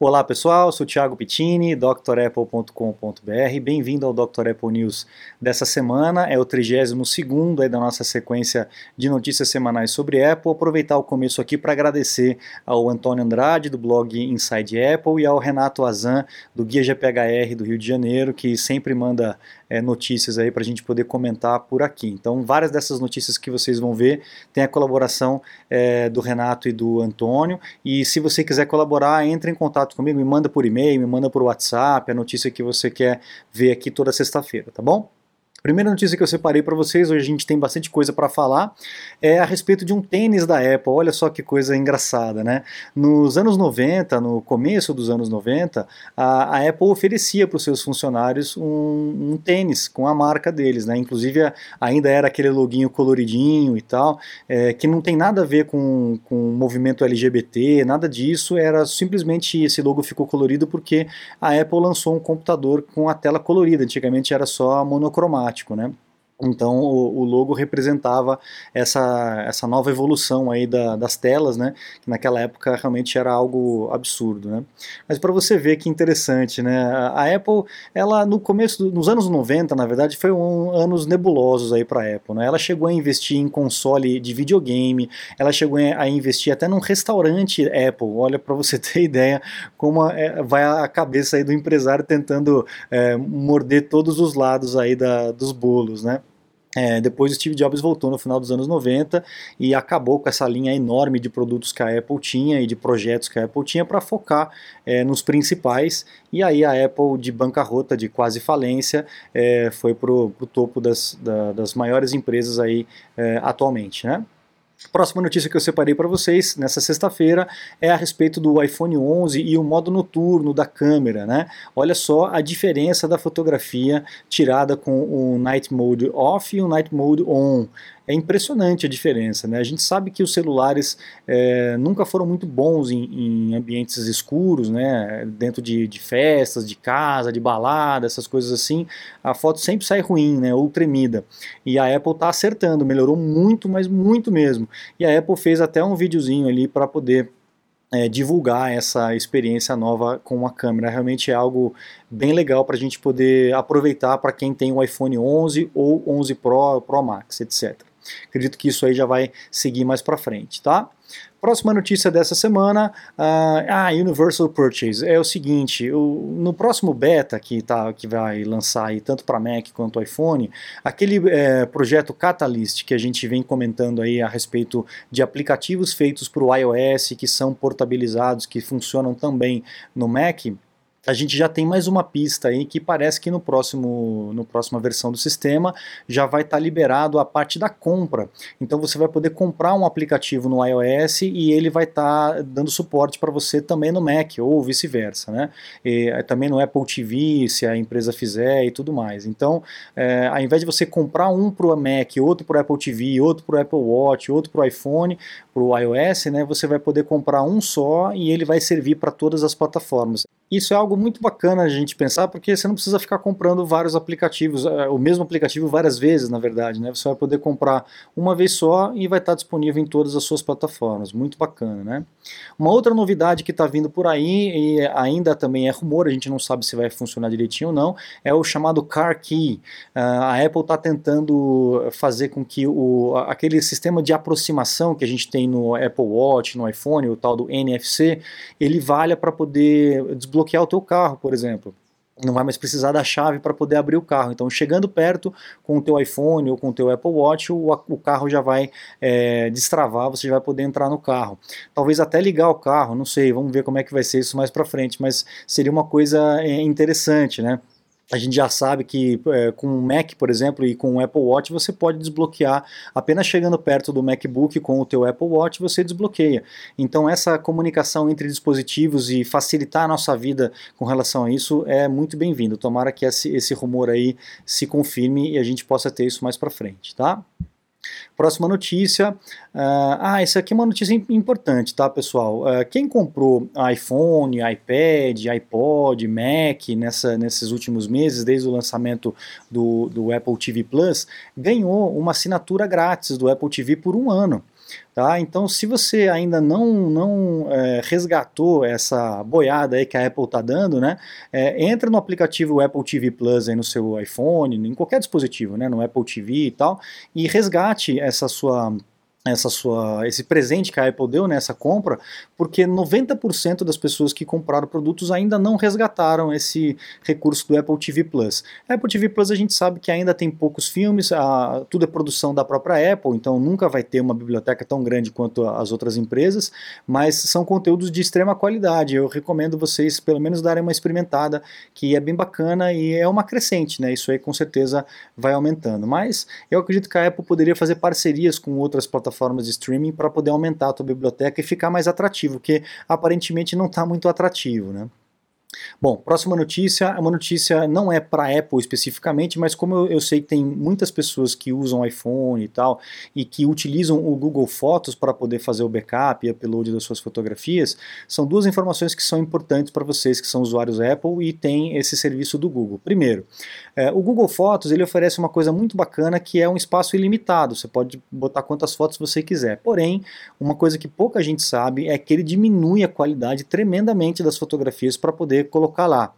Olá pessoal, sou Thiago Pittini, drapple.com.br. Bem-vindo ao Dr. Apple News dessa semana. É o 32 da nossa sequência de notícias semanais sobre Apple. Aproveitar o começo aqui para agradecer ao Antônio Andrade, do blog Inside Apple, e ao Renato Azan, do Guia GPHR do Rio de Janeiro, que sempre manda é, notícias aí para a gente poder comentar por aqui. Então, várias dessas notícias que vocês vão ver tem a colaboração é, do Renato e do Antônio. E se você quiser colaborar, entre em contato contato comigo, me manda por e-mail, me manda por WhatsApp, a notícia que você quer ver aqui toda sexta-feira, tá bom? Primeira notícia que eu separei para vocês, hoje a gente tem bastante coisa para falar, é a respeito de um tênis da Apple. Olha só que coisa engraçada, né? Nos anos 90, no começo dos anos 90, a, a Apple oferecia para os seus funcionários um, um, tênis com a marca deles, né? Inclusive ainda era aquele loginho coloridinho e tal, é, que não tem nada a ver com, com o movimento LGBT, nada disso, era simplesmente esse logo ficou colorido porque a Apple lançou um computador com a tela colorida, antigamente era só monocromático automático, né? Então o, o, logo representava essa, essa nova evolução aí da, das telas, né? Que naquela época realmente era algo absurdo, né? Mas para você ver que interessante, né? A Apple, ela no começo, nos anos 90, na verdade, foi um, anos nebulosos aí para a Apple, né? Ela chegou a investir em console de videogame, ela chegou a investir até num restaurante Apple. Olha para você ter ideia como a, é, vai a cabeça aí do empresário tentando é, morder todos os lados aí da, dos bolos, né? É, depois o Steve Jobs voltou no final dos anos 90 e acabou com essa linha enorme de produtos que a Apple tinha e de projetos que a Apple tinha para focar é, nos principais. E aí a Apple, de bancarrota, de quase falência, é, foi para o topo das, da, das maiores empresas aí é, atualmente. Né? Próxima notícia que eu separei para vocês nessa sexta-feira é a respeito do iPhone 11 e o modo noturno da câmera, né? Olha só a diferença da fotografia tirada com o Night Mode off e o Night Mode on é impressionante a diferença. Né? A gente sabe que os celulares é, nunca foram muito bons em, em ambientes escuros, né? dentro de, de, festas, de casa, de balada, essas coisas assim. A foto sempre sai ruim, né? ou tremida. E a Apple está acertando, melhorou muito, mas muito mesmo. E a Apple fez até um videozinho ali para poder é, divulgar essa experiência nova com a câmera. Realmente é algo bem legal para a gente poder aproveitar para quem tem o iPhone 11 ou 11 Pro, Pro Max, etc. Acredito que isso aí já vai seguir mais para frente, tá? Próxima notícia dessa semana, uh, ah, Universal Purchase, é o seguinte, o, no próximo beta que, tá, que vai lançar aí, tanto para Mac quanto iPhone, aquele é, projeto Catalyst que a gente vem comentando aí a respeito de aplicativos feitos para o iOS que são portabilizados, que funcionam também no Mac, a gente já tem mais uma pista aí que parece que no próximo, no próxima versão do sistema já vai estar tá liberado a parte da compra. Então você vai poder comprar um aplicativo no iOS e ele vai estar tá dando suporte para você também no Mac ou vice-versa, né? E, eh, também no Apple TV, se a empresa fizer e tudo mais. Então, é, ao invés de você comprar um para o Mac, outro para o Apple TV, outro para o Apple Watch, outro para o iPhone, para o iOS, né? Você vai poder comprar um só e ele vai servir para todas as plataformas. Isso é algo muito bacana a gente pensar, porque você não precisa ficar comprando vários aplicativos, é, o mesmo aplicativo várias vezes, na verdade, né? Você vai poder comprar uma vez só e vai estar disponível em todas as suas plataformas. Muito bacana, né? Uma outra novidade que está vindo por aí, e ainda também é rumor, a gente não sabe se vai funcionar direitinho ou não, é o chamado Car Key. Ah, a Apple está tentando fazer com que o, aquele sistema de aproximação que a gente tem no Apple Watch, no iPhone, o tal do NFC, ele valha para poder desbloquear desbloquear o teu carro, por exemplo. Não vai mais precisar da chave para poder abrir o carro. Então, chegando perto com o teu iPhone ou com o teu Apple Watch, o, o carro já vai é, destravar, você já vai poder entrar no carro. Talvez até ligar o carro, não sei, vamos ver como é que vai ser isso mais para frente, mas seria uma coisa é, interessante, né? A gente já sabe que é, com o Mac, por exemplo, e com o Apple Watch, você pode desbloquear apenas chegando perto do MacBook com o teu Apple Watch, você desbloqueia. Então essa comunicação entre dispositivos e facilitar a nossa vida com relação a isso é muito bem-vindo. Tomara que esse, esse rumor aí se confirme e a gente possa ter isso mais para frente, tá? Próxima notícia. Ah, essa aqui é uma notícia importante, tá, pessoal? Uh, quem comprou iPhone, iPad, iPod, Mac nessa, nesses últimos meses, desde o lançamento do, do Apple TV Plus, ganhou uma assinatura grátis do Apple TV por um ano. Tá? Então, se você ainda não, não é, resgatou essa boiada aí que a Apple está dando, né, é, entra no aplicativo Apple TV Plus aí no seu iPhone, em qualquer dispositivo, né, no Apple TV e tal, e resgate essa sua essa sua, esse presente que a Apple deu nessa compra, porque 90% das pessoas que compraram produtos ainda não resgataram esse recurso do Apple TV Plus. Apple TV Plus a gente sabe que ainda tem poucos filmes, a, tudo é produção da própria Apple, então nunca vai ter uma biblioteca tão grande quanto as outras empresas, mas são conteúdos de extrema qualidade. Eu recomendo vocês pelo menos darem uma experimentada, que é bem bacana e é uma crescente, né? Isso aí com certeza vai aumentando. Mas eu acredito que a Apple poderia fazer parcerias com outras plataformas plataformas de streaming para poder aumentar a tua biblioteca e ficar mais atrativo, que aparentemente não está muito atrativo, né? Bom, próxima notícia, é uma notícia não é para Apple especificamente, mas como eu, eu, sei que tem muitas pessoas que usam iPhone e tal, e que utilizam o Google Fotos para poder fazer o backup e upload das suas fotografias, são duas informações que são importantes para vocês que são usuários Apple e têm esse serviço do Google. Primeiro, é, o Google Fotos ele oferece uma coisa muito bacana que é um espaço ilimitado, você pode botar quantas fotos você quiser. Porém, uma coisa que pouca gente sabe é que ele diminui a qualidade tremendamente das fotografias para poder colocar lá.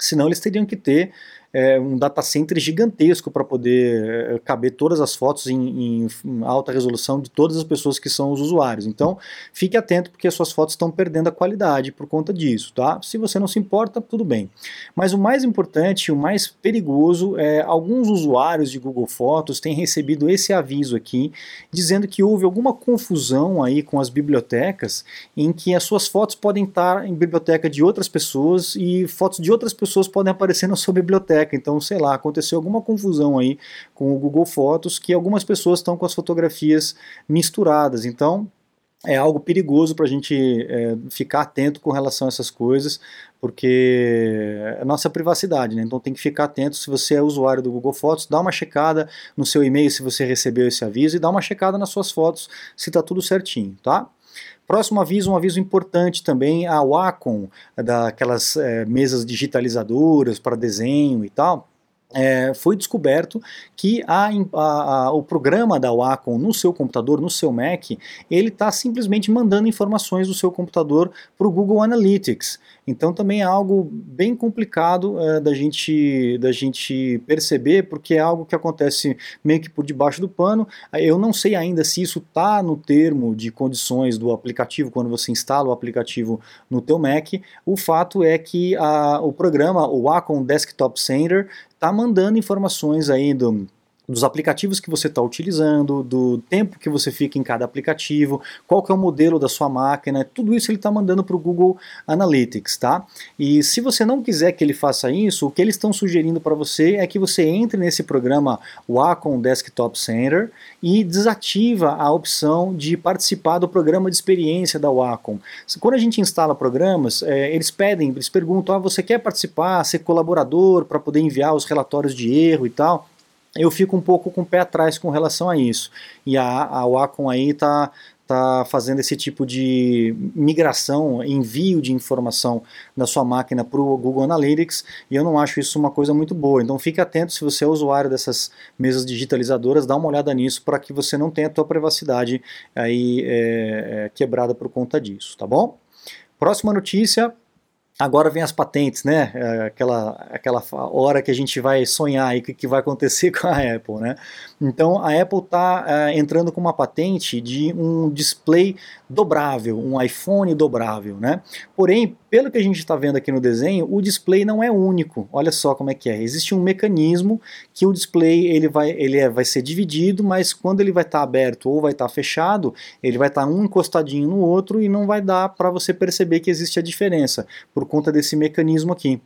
Senão eles teriam que ter é, um data center gigantesco para poder é, caber todas as fotos em, em, alta resolução de todas as pessoas que são os usuários. Então, fique atento porque as suas fotos estão perdendo a qualidade por conta disso, tá? Se você não se importa, tudo bem. Mas o mais importante, o mais perigoso, é alguns usuários de Google Fotos têm recebido esse aviso aqui, dizendo que houve alguma confusão aí com as bibliotecas, em que as suas fotos podem estar em biblioteca de outras pessoas e fotos de outras pessoas podem aparecer na sua biblioteca biblioteca. Então, sei lá, aconteceu alguma confusão aí com o Google Fotos que algumas pessoas estão com as fotografias misturadas. Então, é algo perigoso para a gente é, ficar atento com relação a essas coisas, porque é nossa privacidade, né? Então tem que ficar atento se você é usuário do Google Fotos, dá uma checada no seu e-mail se você recebeu esse aviso e dá uma checada nas suas fotos se está tudo certinho, tá? Próximo aviso, um aviso importante também, a Wacom, daquelas é, mesas digitalizadoras para desenho e tal, é, foi descoberto que a, a, a, o programa da Wacom no seu computador, no seu Mac, ele está simplesmente mandando informações do seu computador para o Google Analytics. Então também é algo bem complicado é, da, gente, da gente perceber, porque é algo que acontece meio que por debaixo do pano. Eu não sei ainda se isso está no termo de condições do aplicativo, quando você instala o aplicativo no teu Mac. O fato é que o programa, o Wacom Desktop Center, está mandando informações aí do, dos aplicativos que você está utilizando, do tempo que você fica em cada aplicativo, qual que é o modelo da sua máquina, tudo isso ele está mandando para o Google Analytics, tá? E se você não quiser que ele faça isso, o que eles estão sugerindo para você é que você entre nesse programa Wacom Desktop Center e desativa a opção de participar do programa de experiência da Wacom. Quando a gente instala programas, é, eles pedem, eles perguntam, ah, você quer participar, ser colaborador para poder enviar os relatórios de erro e tal? Eu fico um pouco com o pé atrás com relação a isso. E a, a Wacom aí está tá fazendo esse tipo de migração, envio de informação da sua máquina para o Google Analytics, e eu não acho isso uma coisa muito boa. Então fique atento se você é usuário dessas mesas digitalizadoras, dá uma olhada nisso para que você não tenha a sua privacidade aí é, é, quebrada por conta disso, tá bom? Próxima notícia, Agora vem as patentes, né? É aquela, aquela hora que a gente vai sonhar aí o que, que vai acontecer com a Apple, né? Então a Apple está é, entrando com uma patente de um display dobrável, um iPhone dobrável, né? Porém, pelo que a gente está vendo aqui no desenho, o display não é único. Olha só como é que é. Existe um mecanismo que o display ele vai, ele é, vai ser dividido, mas quando ele vai estar tá aberto ou vai estar tá fechado, ele vai estar tá um encostadinho no outro e não vai dar para você perceber que existe a diferença por conta desse mecanismo aqui.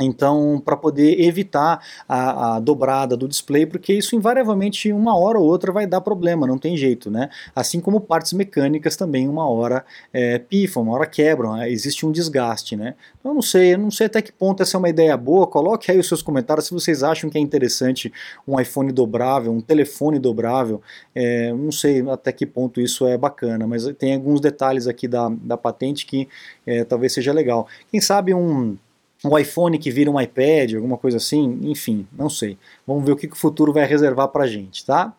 Então, para poder evitar a, a, dobrada do display, porque isso invariavelmente uma hora ou outra vai dar problema, não tem jeito, né? Assim como partes mecânicas também uma hora é, pifam, uma hora quebram, né? existe um desgaste, né? Então, eu não sei, eu não sei até que ponto essa é uma ideia boa. Coloque aí os seus comentários se vocês acham que é interessante um iPhone dobrável, um telefone dobrável. É, não sei até que ponto isso é bacana, mas tem alguns detalhes aqui da, da patente que é, talvez seja legal. Quem sabe um um iPhone que vira um iPad, alguma coisa assim, enfim, não sei. Vamos ver o que o futuro vai reservar para gente, tá?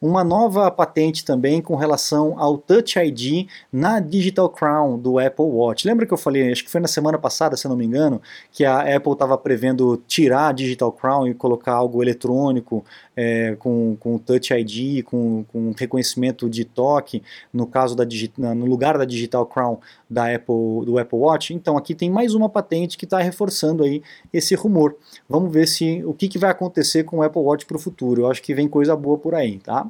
Uma nova patente também com relação ao Touch ID na Digital Crown do Apple Watch. Lembra que eu falei, acho que foi na semana passada, se não me engano, que a Apple estava prevendo tirar a Digital Crown e colocar algo eletrônico é, com, com Touch ID, com, com reconhecimento de toque, no caso da no lugar da Digital Crown da Apple, do Apple Watch. Então aqui tem mais uma patente que está reforçando aí esse rumor. Vamos ver se o que, que vai acontecer com o Apple Watch para o futuro. Eu acho que vem coisa boa por aí, tá?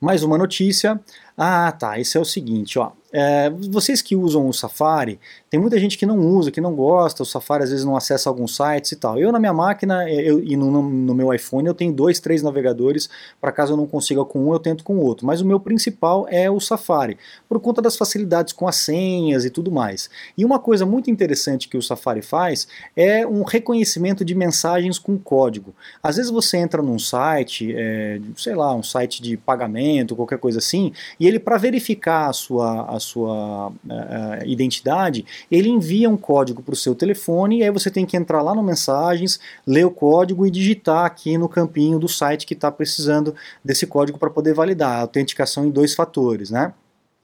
Mais uma notícia. Ah, tá. Esse é o seguinte, ó. É, vocês que usam o Safari, tem muita gente que não usa, que não gosta, o Safari às vezes não acessa alguns sites e tal. Eu na minha máquina eu, e no, no, meu iPhone eu tenho dois, três navegadores, para caso eu não consiga com um, eu tento com o outro. Mas o meu principal é o Safari, por conta das facilidades com as senhas e tudo mais. E uma coisa muito interessante que o Safari faz é um reconhecimento de mensagens com código. Às vezes você entra num site, é, sei lá, um site de pagamento, qualquer coisa assim, e ele para verificar a sua, a sua uh, identidade, ele envia um código para o seu telefone e aí você tem que entrar lá no Mensagens, ler o código e digitar aqui no campinho do site que está precisando desse código para poder validar. A autenticação em dois fatores, né?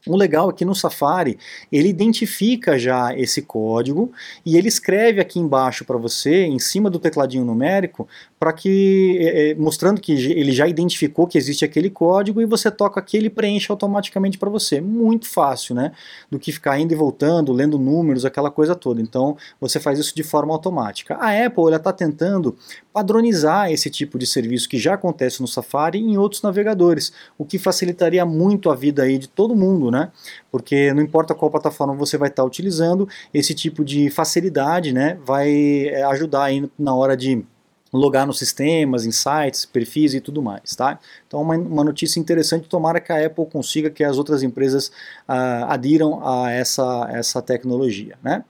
O legal é que no Safari ele identifica já esse código e ele escreve aqui embaixo para você, em cima do tecladinho numérico, para que é, é, mostrando que ele já identificou que existe aquele código e você toca aqui ele preenche automaticamente para você. Muito fácil, né? Do que ficar indo e voltando, lendo números, aquela coisa toda. Então você faz isso de forma automática. A Apple ela está tentando padronizar esse tipo de serviço que já acontece no Safari em outros navegadores, o que facilitaria muito a vida aí de todo mundo, né? Porque não importa qual plataforma você vai estar tá utilizando, esse tipo de facilidade, né, vai é, ajudar aí na hora de logar nos sistemas, em sites, perfis e tudo mais, tá? Então uma, uma notícia interessante, tomara que a Apple consiga que as outras empresas uh, adiram a essa, essa tecnologia, né?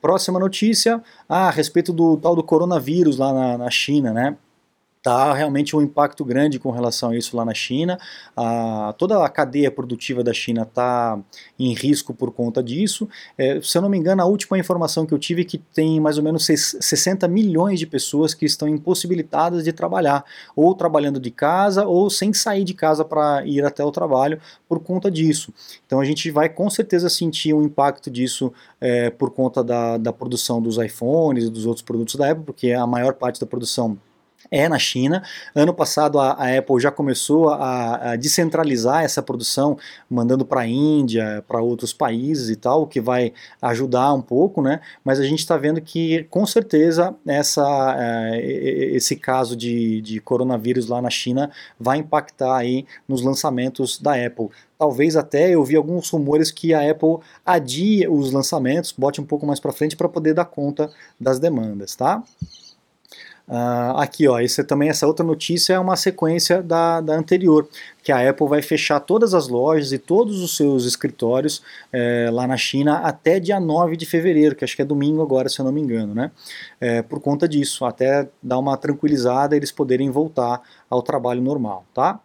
Próxima notícia, ah, a respeito do tal do coronavírus lá na, na China, né? Tá realmente um impacto grande com relação a isso lá na China. Ah, toda a cadeia produtiva da China está em risco por conta disso. É, se eu não me engano, a última informação que eu tive é que tem mais ou menos 60 milhões de pessoas que estão impossibilitadas de trabalhar, ou trabalhando de casa, ou sem sair de casa para ir até o trabalho por conta disso. Então a gente vai com certeza sentir um impacto disso é, por conta da, da produção dos iPhones e dos outros produtos da Apple, porque a maior parte da produção é na China. Ano passado a, a Apple já começou a, a, descentralizar essa produção, mandando para a Índia, para outros países e tal, o que vai ajudar um pouco, né? Mas a gente está vendo que com certeza essa, é, esse caso de, de coronavírus lá na China vai impactar aí nos lançamentos da Apple talvez até eu vi alguns rumores que a Apple adie os lançamentos, bote um pouco mais para frente para poder dar conta das demandas, tá? Uh, aqui, ó, esse, também essa outra notícia é uma sequência da, da anterior, que a Apple vai fechar todas as lojas e todos os seus escritórios é, lá na China até dia 9 de fevereiro, que acho que é domingo agora, se eu não me engano, né? É, por conta disso, até dar uma tranquilizada eles poderem voltar ao trabalho normal, tá?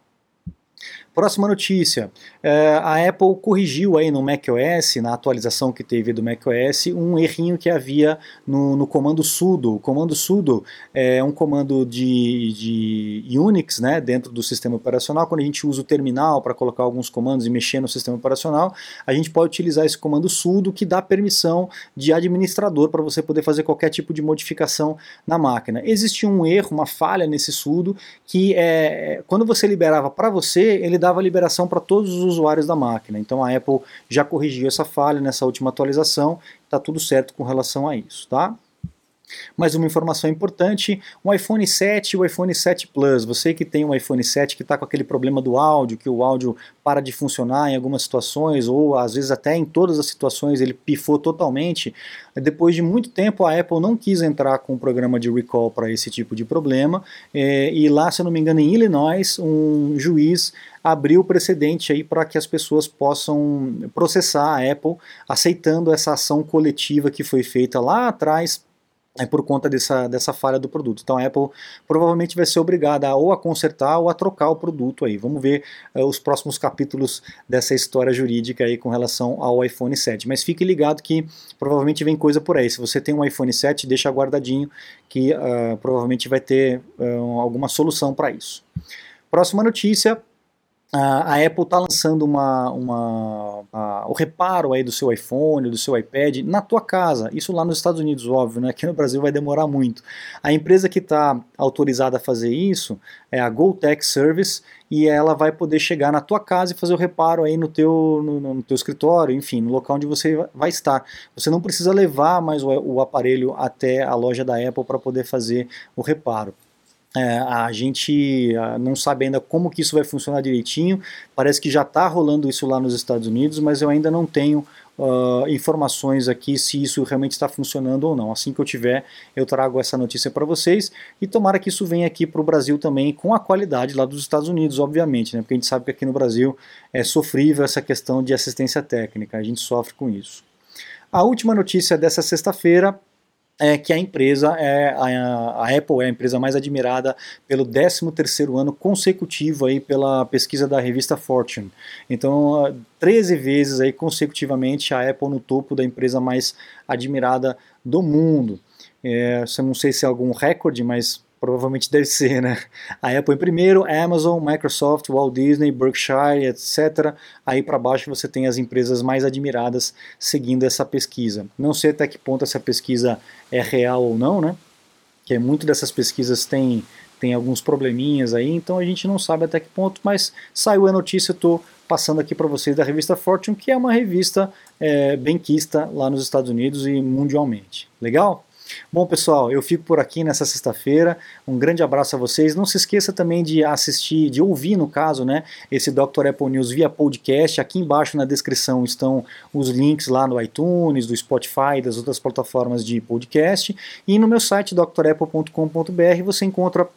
Próxima notícia, é, a Apple corrigiu aí no macOS, na atualização que teve do macOS, um errinho que havia no, no comando sudo. O comando sudo é um comando de, de Unix, né, dentro do sistema operacional. Quando a gente usa o terminal para colocar alguns comandos e mexer no sistema operacional, a gente pode utilizar esse comando sudo que dá permissão de administrador para você poder fazer qualquer tipo de modificação na máquina. Existia um erro, uma falha nesse sudo, que é, quando você liberava para você, ele dava liberação para todos os usuários da máquina. Então a Apple já corrigiu essa falha nessa última atualização, está tudo certo com relação a isso, tá? Mais uma informação importante, o iPhone 7 e o iPhone 7 Plus, você que tem um iPhone 7 que está com aquele problema do áudio, que o áudio para de funcionar em algumas situações, ou às vezes até em todas as situações ele pifou totalmente, depois de muito tempo a Apple não quis entrar com um programa de recall para esse tipo de problema, é, e lá, se eu não me engano, em Illinois, um juiz abriu precedente aí para que as pessoas possam processar a Apple aceitando essa ação coletiva que foi feita lá atrás é por conta dessa, dessa falha do produto. Então a Apple provavelmente vai ser obrigada a, ou a consertar ou a trocar o produto aí. Vamos ver uh, os próximos capítulos dessa história jurídica aí com relação ao iPhone 7. Mas fique ligado que provavelmente vem coisa por aí. Se você tem um iPhone 7, deixa guardadinho que uh, provavelmente vai ter uh, alguma solução para isso. Próxima notícia, a Apple está lançando uma, uma, a, o reparo aí do seu iPhone, do seu iPad na tua casa. Isso lá nos Estados Unidos, óbvio, né? Aqui no Brasil vai demorar muito. A empresa que está autorizada a fazer isso é a GoTech Service e ela vai poder chegar na tua casa e fazer o reparo aí no teu, no, no teu escritório, enfim, no local onde você vai estar. Você não precisa levar mais o, o aparelho até a loja da Apple para poder fazer o reparo. É, a gente não sabe ainda como que isso vai funcionar direitinho. Parece que já está rolando isso lá nos Estados Unidos, mas eu ainda não tenho uh, informações aqui se isso realmente está funcionando ou não. Assim que eu tiver, eu trago essa notícia para vocês e tomara que isso venha aqui para o Brasil também com a qualidade lá dos Estados Unidos, obviamente, né? Porque a gente sabe que aqui no Brasil é sofrível essa questão de assistência técnica. A gente sofre com isso. A última notícia dessa sexta-feira é que a empresa é a, a, Apple é a empresa mais admirada pelo 13º ano consecutivo aí pela pesquisa da revista Fortune. Então, 13 vezes aí consecutivamente a Apple no topo da empresa mais admirada do mundo. É, não sei se é algum recorde, mas provavelmente deve ser, né? A Apple em primeiro, Amazon, Microsoft, Walt Disney, Berkshire, etc. Aí para baixo você tem as empresas mais admiradas seguindo essa pesquisa. Não sei até que ponto essa pesquisa é real ou não, né? Que muito dessas pesquisas tem, tem alguns probleminhas aí, então a gente não sabe até que ponto, mas saiu a notícia, eu estou passando aqui para vocês da revista Fortune, que é uma revista é, benquista lá nos Estados Unidos e mundialmente. Legal? Bom, pessoal, eu fico por aqui nessa sexta-feira. Um grande abraço a vocês. Não se esqueça também de assistir, de ouvir, no caso, né, esse Dr. Apple News via podcast. Aqui embaixo na descrição estão os links lá no iTunes, do Spotify, das outras plataformas de podcast. E no meu site, drapple.com.br, você encontra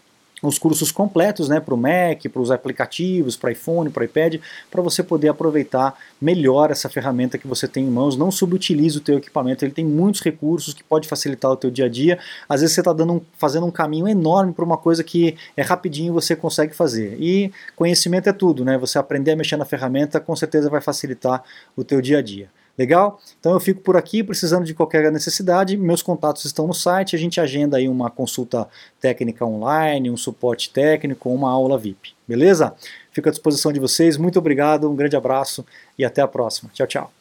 os cursos completos né, para o Mac, para os aplicativos, para iPhone, para iPad, para você poder aproveitar melhor essa ferramenta que você tem em mãos. Não subutilize o teu equipamento, ele tem muitos recursos que pode facilitar o teu dia a dia. Às vezes você está um, fazendo um caminho enorme para uma coisa que é rapidinho você consegue fazer. E conhecimento é tudo, né? Você aprender a mexer na ferramenta com certeza vai facilitar o teu dia a dia. Legal? Então eu fico por aqui, precisando de qualquer necessidade, meus contatos estão no site, a gente agenda aí uma consulta técnica online, um suporte técnico, uma aula VIP. Beleza? Fico à disposição de vocês, muito obrigado, um grande abraço e até a próxima. Tchau, tchau.